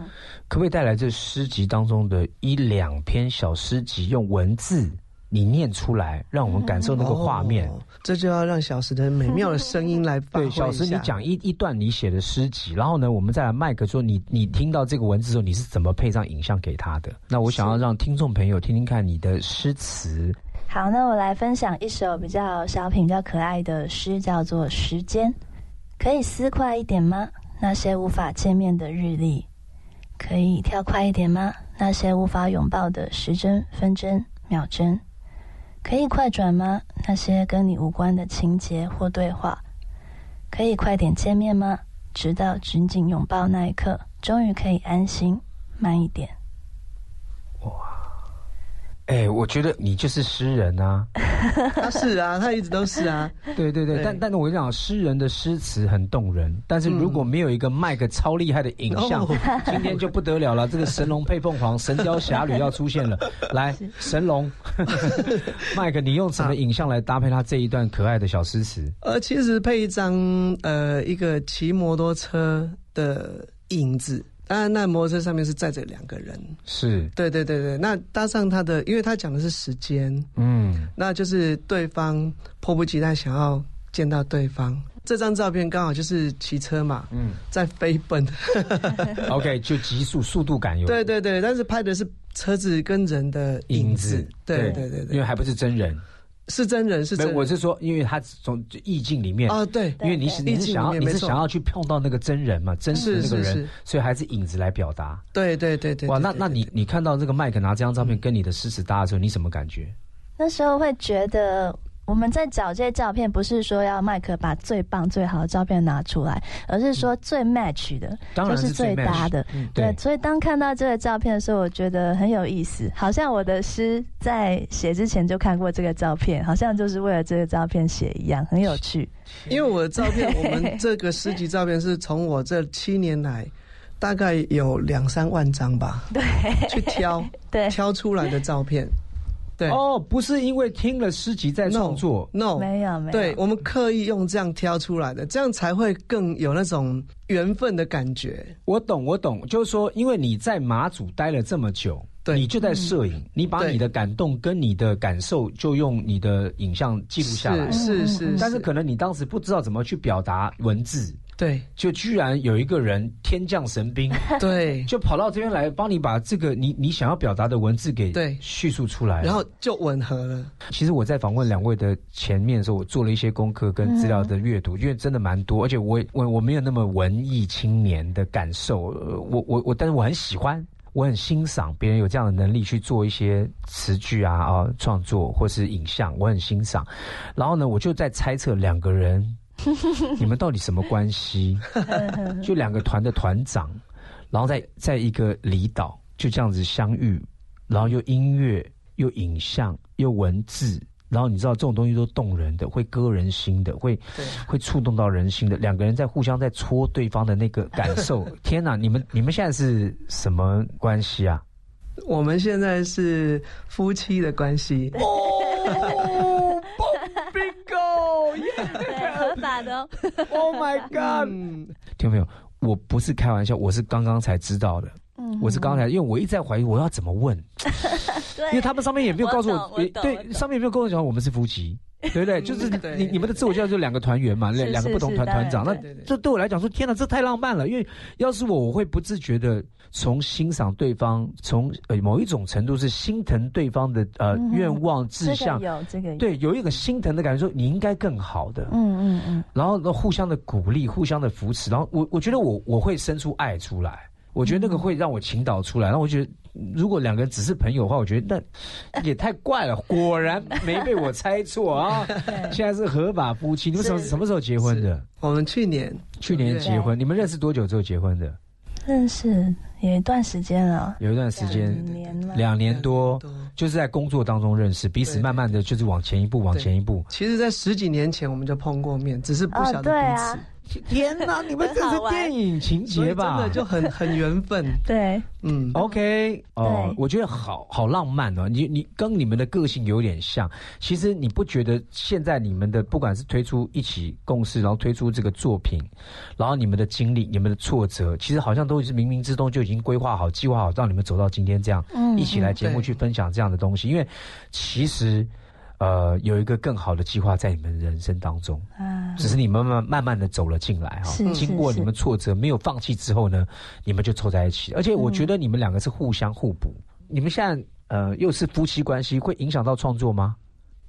可不可以带来这诗集当中的一两篇小诗集，用文字你念出来，让我们感受那个画面？
哦这就要让小石的美妙的声音来发挥
对，
一下
小石，你讲一一段你写的诗集，然后呢，我们再来麦克说你你听到这个文字之后，你是怎么配上影像给他的？那我想要让听众朋友听听看你的诗词。
好，那我来分享一首比较小品、比较可爱的诗，叫做《时间》。可以撕快一点吗？那些无法见面的日历，可以跳快一点吗？那些无法拥抱的时针、分针、秒针，可以快转吗？那些跟你无关的情节或对话，可以快点见面吗？直到紧紧拥抱那一刻，终于可以安心，慢一点。
哎，我觉得你就是诗人啊。
他是啊，他一直都是啊。
对对对，
对
但但是我跟你讲，诗人的诗词很动人，但是如果没有一个麦克超厉害的影像，
哦
今天就不得了了。这个神龙配凤凰，神雕侠侣要出现了。来，神龙，麦克，你用什么影像来搭配他这一段可爱的小诗词？
呃，其实配一张呃一个骑摩托车的影子，当然那摩托车上面是载着两个人。
是，
对对对对，那搭上他的，因为他讲的是时间，
嗯，
那就是对方迫不及待想要见到对方。这张照片刚好就是骑车嘛，
嗯
在飞奔。
OK，就极速速度感有
对对对，但是拍的是车子跟人的影子。对对对对，
因为还不是真人，
是真人是，真人。
我是说，因为他从意境里面
哦，对，
因为你是你是想要你是想要去碰到那个真人嘛，真实的那个人
是是是，
所以还是影子来表达。
对对对对。
哇，
对对对
那那你你看到这个麦克拿这张照片跟你的诗词搭的时候，你什么感觉？
那时候会觉得。我们在找这些照片，不是说要麦克把最棒、最好的照片拿出来，而是说最 match 的，
当然
就是
最
搭的。对，所以当看到这个照片的时候，我觉得很有意思，好像我的诗在写之前就看过这个照片，好像就是为了这个照片写一样，很有趣。
因为我的照片，我们这个诗集照片是从我这七年来，大概有两三万张吧，
对，
去挑
对
挑出来的照片。对。
哦，不是因为听了诗集在创作
，，no，
没有没有，
对我们刻意用这样挑出来的，这样才会更有那种缘分的感觉。
我懂我懂，就是说，因为你在马祖待了这么久。
对。
你就在摄影，你把你的感动跟你的感受，就用你的影像记录下来。
是是是，
但是可能你当时不知道怎么去表达文字，
对
就居然有一个人天降神兵，
对，
就跑到这边来帮你把这个你你想要表达的文字给
对
叙述出来。
然后就吻合了。
其实我在访问两位的前面的时候，我做了一些功课跟资料的阅读，因为真的蛮多，而且我我我没有那么文艺青年的感受，呃我我我，但是我很喜欢。我很欣赏别人有这样的能力去做一些词句啊啊创作或是影像，我很欣赏。然后呢，我就在猜测两个人，你们到底什么关系？就两个团的团长，然后在在一个离岛就这样子相遇，然后又音乐又影像又文字，然后你知道这种东西都动人的，会割人心的，会会触动到人心的。两个人在互相在戳对方的那个感受，天哪！你们你们现在是什么关系啊？
我们现在是夫妻的关系。
哦，bingo！Oh my god！
嗯，
听到没有？我不是开玩笑，我是刚刚才知道的。
嗯。
我是刚才，因为我一直在怀疑我要怎么问，因为他们上面也没有告诉
我
也对，上面也没有跟我讲我们是夫妻，对不对？就是你你们的自我介绍就两个团员嘛，两两个不同团团长，那这对我来讲说，天哪，这太浪漫了。因为要是我，我会不自觉的从欣赏对方，从呃某一种程度是心疼对方的呃愿望志向，
有这个，
对，有一个心疼的感觉，说你应该更好的。
嗯嗯嗯，
然后呢，互相的鼓励，互相的扶持，然后我我觉得我我会生出爱出来，我觉得那个会让我倾倒出来，然后我觉得如果两个人只是朋友的话，我觉得那 也太怪了，果然没被我猜错啊！现在是合法夫妻，你们什什么时候结婚的？
我们去年。
去年结婚，你们认识多久之后结婚的？
认识有一段时间了，
有一段时间，
两年了，
两年多，就是在工作当中认识，彼此慢慢的就是往前一步，往前一步。
其实，在十几年前我们就碰过面，只是不晓得彼
啊。
此，
天哪，你们 这是电影情节吧真？
的就很很缘分。
对，
嗯
，OK，哦
对，
我觉得好好浪漫哦。你你跟你们的个性有点像。其实你不觉得现在你们的不管是推出一起共事，然后推出这个作品，然后你们的经历、你们的挫折，其实好像都是冥冥之中就已经规划好、计划好，让你们走到今天这样，
嗯
一起来节目去分享这样的东西。因为其实。呃，有一个更好的计划在你们人生当中，
啊，
只是你们慢慢慢慢的走了进来哈。
是
经过你们挫折，没有放弃之后呢，你们就凑在一起。而且我觉得你们两个是互相互补。你们现在呃又是夫妻关系，会影响到创作吗？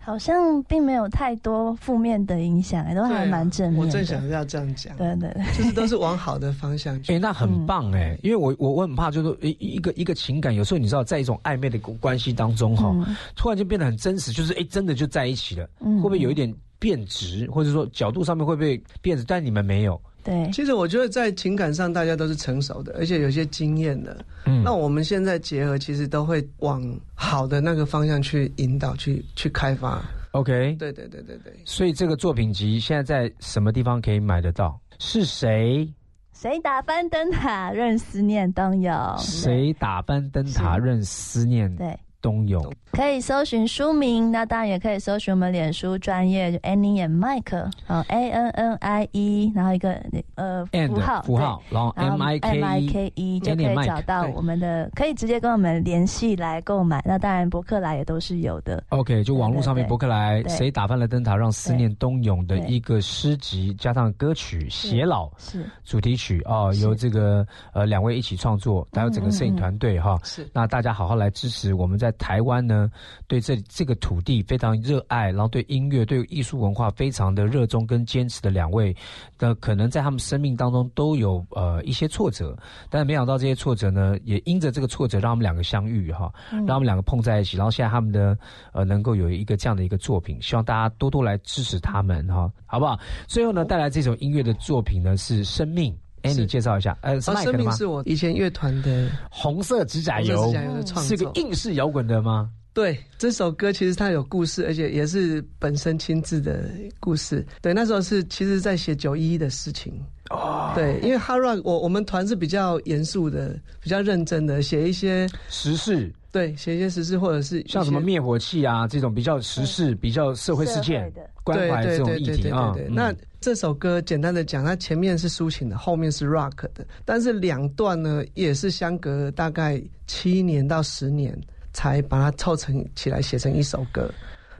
好像并没有太多负面的影响，都还蛮正面的。
我正想要这样讲，
对对对，
就是都是往好的方向去
哎、
去。
那很棒哎、因为我我我很怕，就是说一一个一个情感，有时候你知道，在一种暧昧的关系当中哈、
嗯
突然就变得很真实，就是哎、真的就在一起了，
嗯
会不会有一点变质，或者说角度上面会不会变质？但你们没有，
对，
其实我觉得在情感上大家都是成熟的，而且有些经验的。
嗯
那我们现在结合，其实都会往好的那个方向去引导、去去开发。
OK，
对对对对对。
所以这个作品集现在在什么地方可以买得到？是谁？
谁打翻灯塔，任思念东涌。
谁打翻灯塔，任思念
对，
东涌？
可以搜寻书名，那当然也可以搜寻我们脸书专业 Annie and Mike，哦 A N N I E，然后一个呃
And
符号
符号然后 M I K E
M I K E 就可以找到我们的，可以直接跟我们联系来购买。那当然博客来也都是有的。
OK，就网络上面博客来，谁打翻了灯塔，让思念冬泳的一个诗集，加上歌曲《偕老》
是
主题曲哦，由这个呃两位一起创作，还有整个摄影团队哈。
是
那大家好好来支持我们在台湾呢，对这这个土地非常热爱，然后对音乐、对艺术文化非常的热衷跟坚持的两位，那可能在他们生命当中都有呃一些挫折，但是没想到这些挫折呢，也因着这个挫折让他们两个相遇哈，
嗯。
让他们两个碰在一起，然后现在他们的呃能够有一个这样的一个作品，希望大家多多来支持他们哈，好不好？最后呢，带来这首音乐的作品呢是《生命》。哎，你介绍一下，呃，是麦克的吗？
命是我以前乐团的
红色指甲
红
油
色指甲油的创
是
作
个硬式摇滚的吗？
对，这首歌其实它有故事，而且也是本身亲自的故事。对，那时候是其实在写九一一的事情。哦，对，因为 Hard Rock 我我们团是比较严肃的，比较认真的，写一些
时事，
对，写一些时事或者是
像什么
些
灭火器啊这种比较时事、比较社会事件关怀这种议题啊。
那这首歌简单的讲，它前面是抒情的，后面是 rock 的，但是两段呢也是相隔大概七年到十年才把它凑成起来写成一首歌。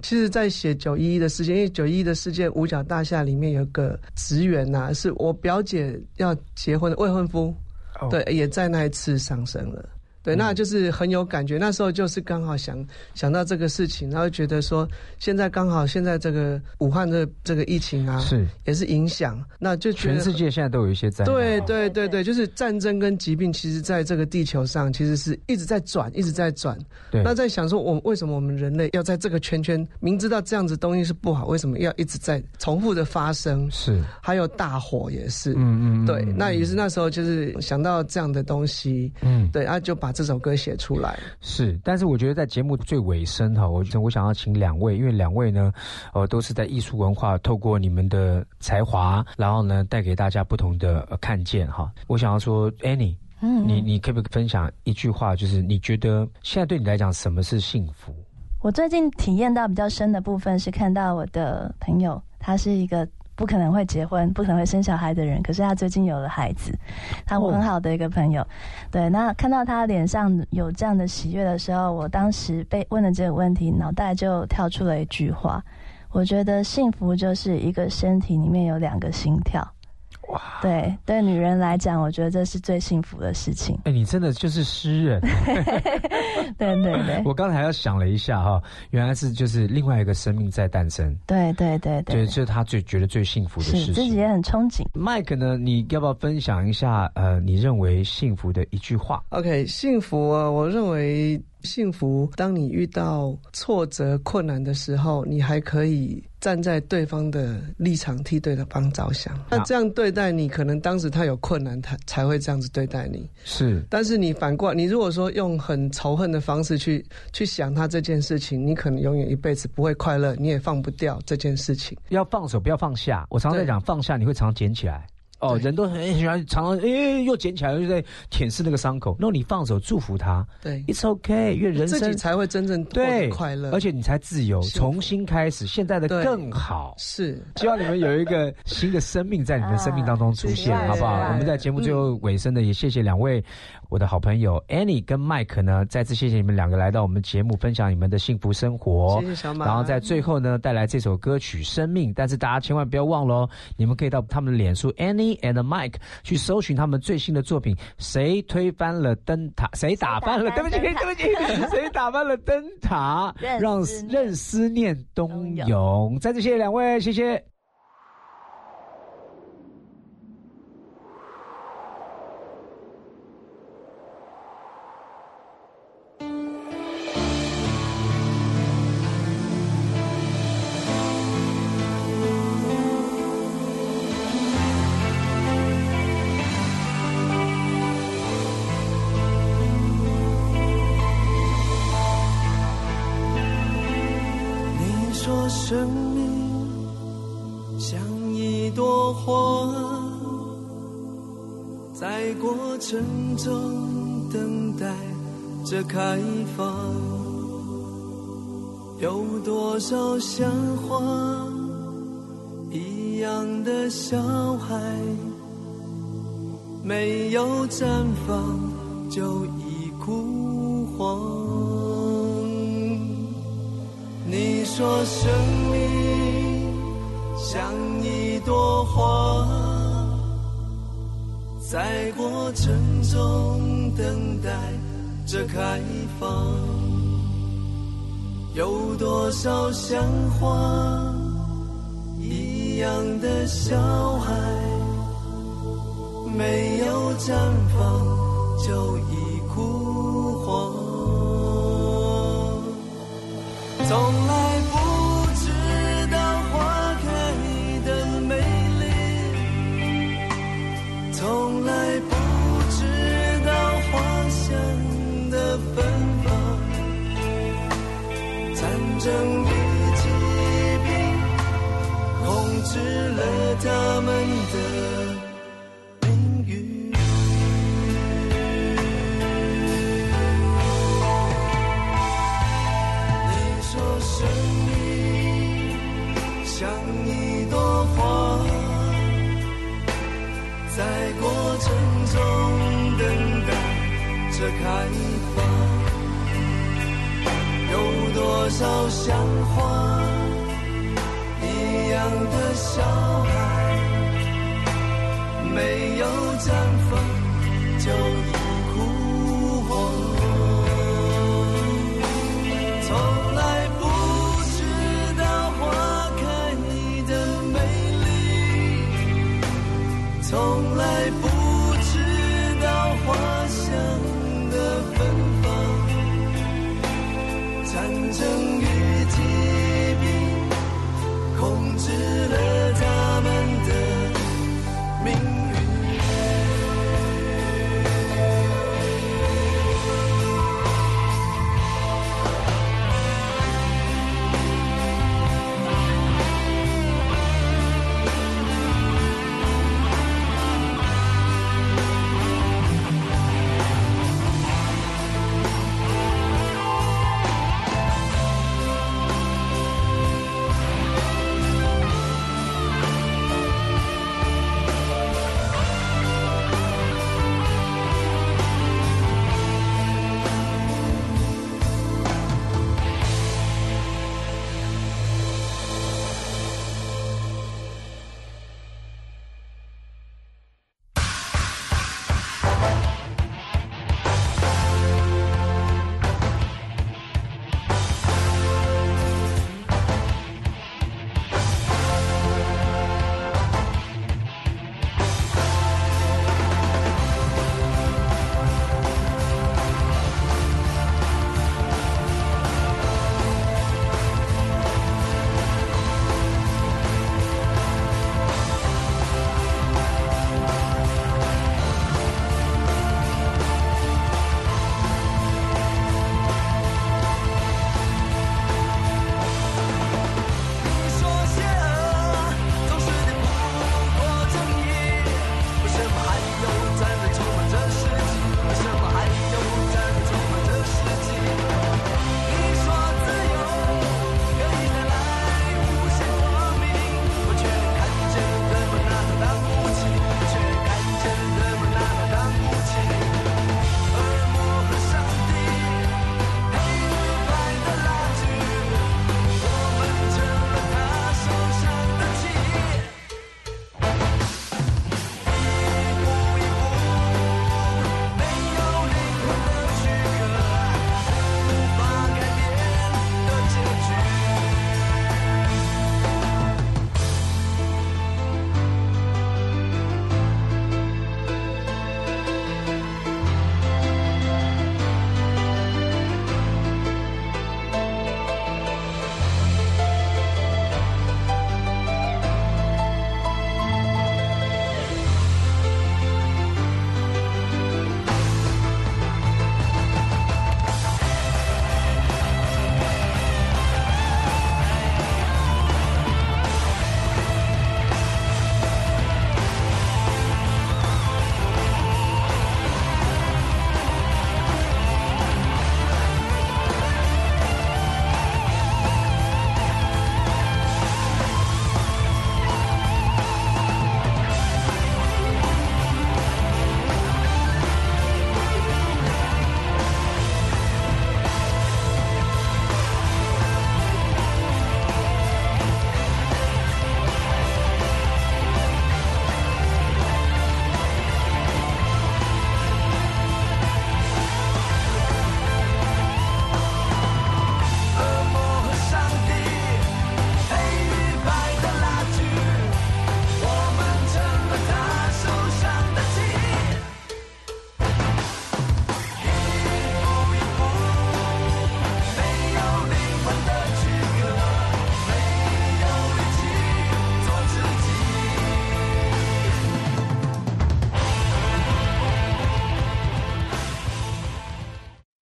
其实，在写九一一的事件，因为九一一的事件，五角大厦里面有个职员呐、是我表姐要结婚的未婚夫，
哦
对，也在那一次丧生了。对，那就是很有感觉。那时候就是刚好想想到这个事情，然后觉得说，现在刚好现在这个武汉的这个疫情啊，
是
也是影响，那就
全世界现在都有一些灾难。
对对对对，就是战争跟疾病，其实在这个地球上其实是一直在转，一直在转。
对
那在想说，我为什么我们人类要在这个圈圈，明知道这样子东西是不好，为什么要一直在重复的发生？
是，
还有大火也是，
嗯嗯嗯
对。
嗯
那于是那时候就是想到这样的东西，
嗯
对，然后就把这首歌写出来。
是，但是我觉得在节目最尾声哈，我我想要请两位，因为两位呢，呃，都是在艺术文化透过你们的才华，然后呢，带给大家不同的、呃、看见哈。我想要说，Annie，
嗯
你你可不可以分享一句话，就是你觉得现在对你来讲什么是幸福？
我最近体验到比较深的部分是看到我的朋友，他是一个不可能会结婚、不可能会生小孩的人，可是他最近有了孩子，他我很好的一个朋友。对，那看到他脸上有这样的喜悦的时候，我当时被问了这个问题，脑袋就跳出了一句话：我觉得幸福就是一个身体里面有两个心跳。哇！对，对女人来讲，我觉得这是最幸福的事情。
哎，你真的就是诗人。
对对对，
我刚才要想了一下哈，原来是就是另外一个生命在诞生。
对对对对，
对，这是他最觉得最幸福的事情。
自己也很憧憬。
Mike 呢，你要不要分享一下呃，你认为幸福的一句话
？OK，幸福啊，我认为幸福，当你遇到挫折、困难的时候，你还可以站在对方的立场替对方着想。那这样对待你，可能当时他有困难，他才会这样子对待你。
是，
但是你反过来，你如果说用很仇恨的方式去去想他这件事情，你可能永远一辈子不会快乐，你也放不掉这件事情。
要放手，不要放下。我常常在讲放下，你会常常捡起来。哦，人都很喜欢常常诶又捡起来，又在舔舐那个伤口。那你放手，祝福他。
对
，It's okay，因为人生
自己才会真正获
对
快乐，
而且你才自由，重新开始，现在的更好。
是，
希望你们有一个新的生命在你们生命当中出现，
啊
好不好？我们在节目最后尾声的也谢谢两位我的好朋友 Annie 跟 Mike 呢，再次谢谢你们两个来到我们节目分享你们的幸福生活。
谢谢小马
然后在最后呢，带来这首歌曲《生命》，但是大家千万不要忘了哦，你们可以到他们的脸书 Annie and Mike 去搜寻他们最新的作品《谁推翻了灯塔》，谁打翻了？对不起，对不起，谁打翻了灯塔？让任思念东涌。再次谢谢两位，谢谢。
过程中等待着开放。有多少像花一样的小孩，没有绽放就已枯黄。你说生命像一朵花，在过程中等待着开放。有多少像花一样的小孩，没有绽放就已枯黄。从来战争比疾病控制了他们的命运。你说生命像一朵花，在过程中等待着开多少像花一样的小孩，没有绽放就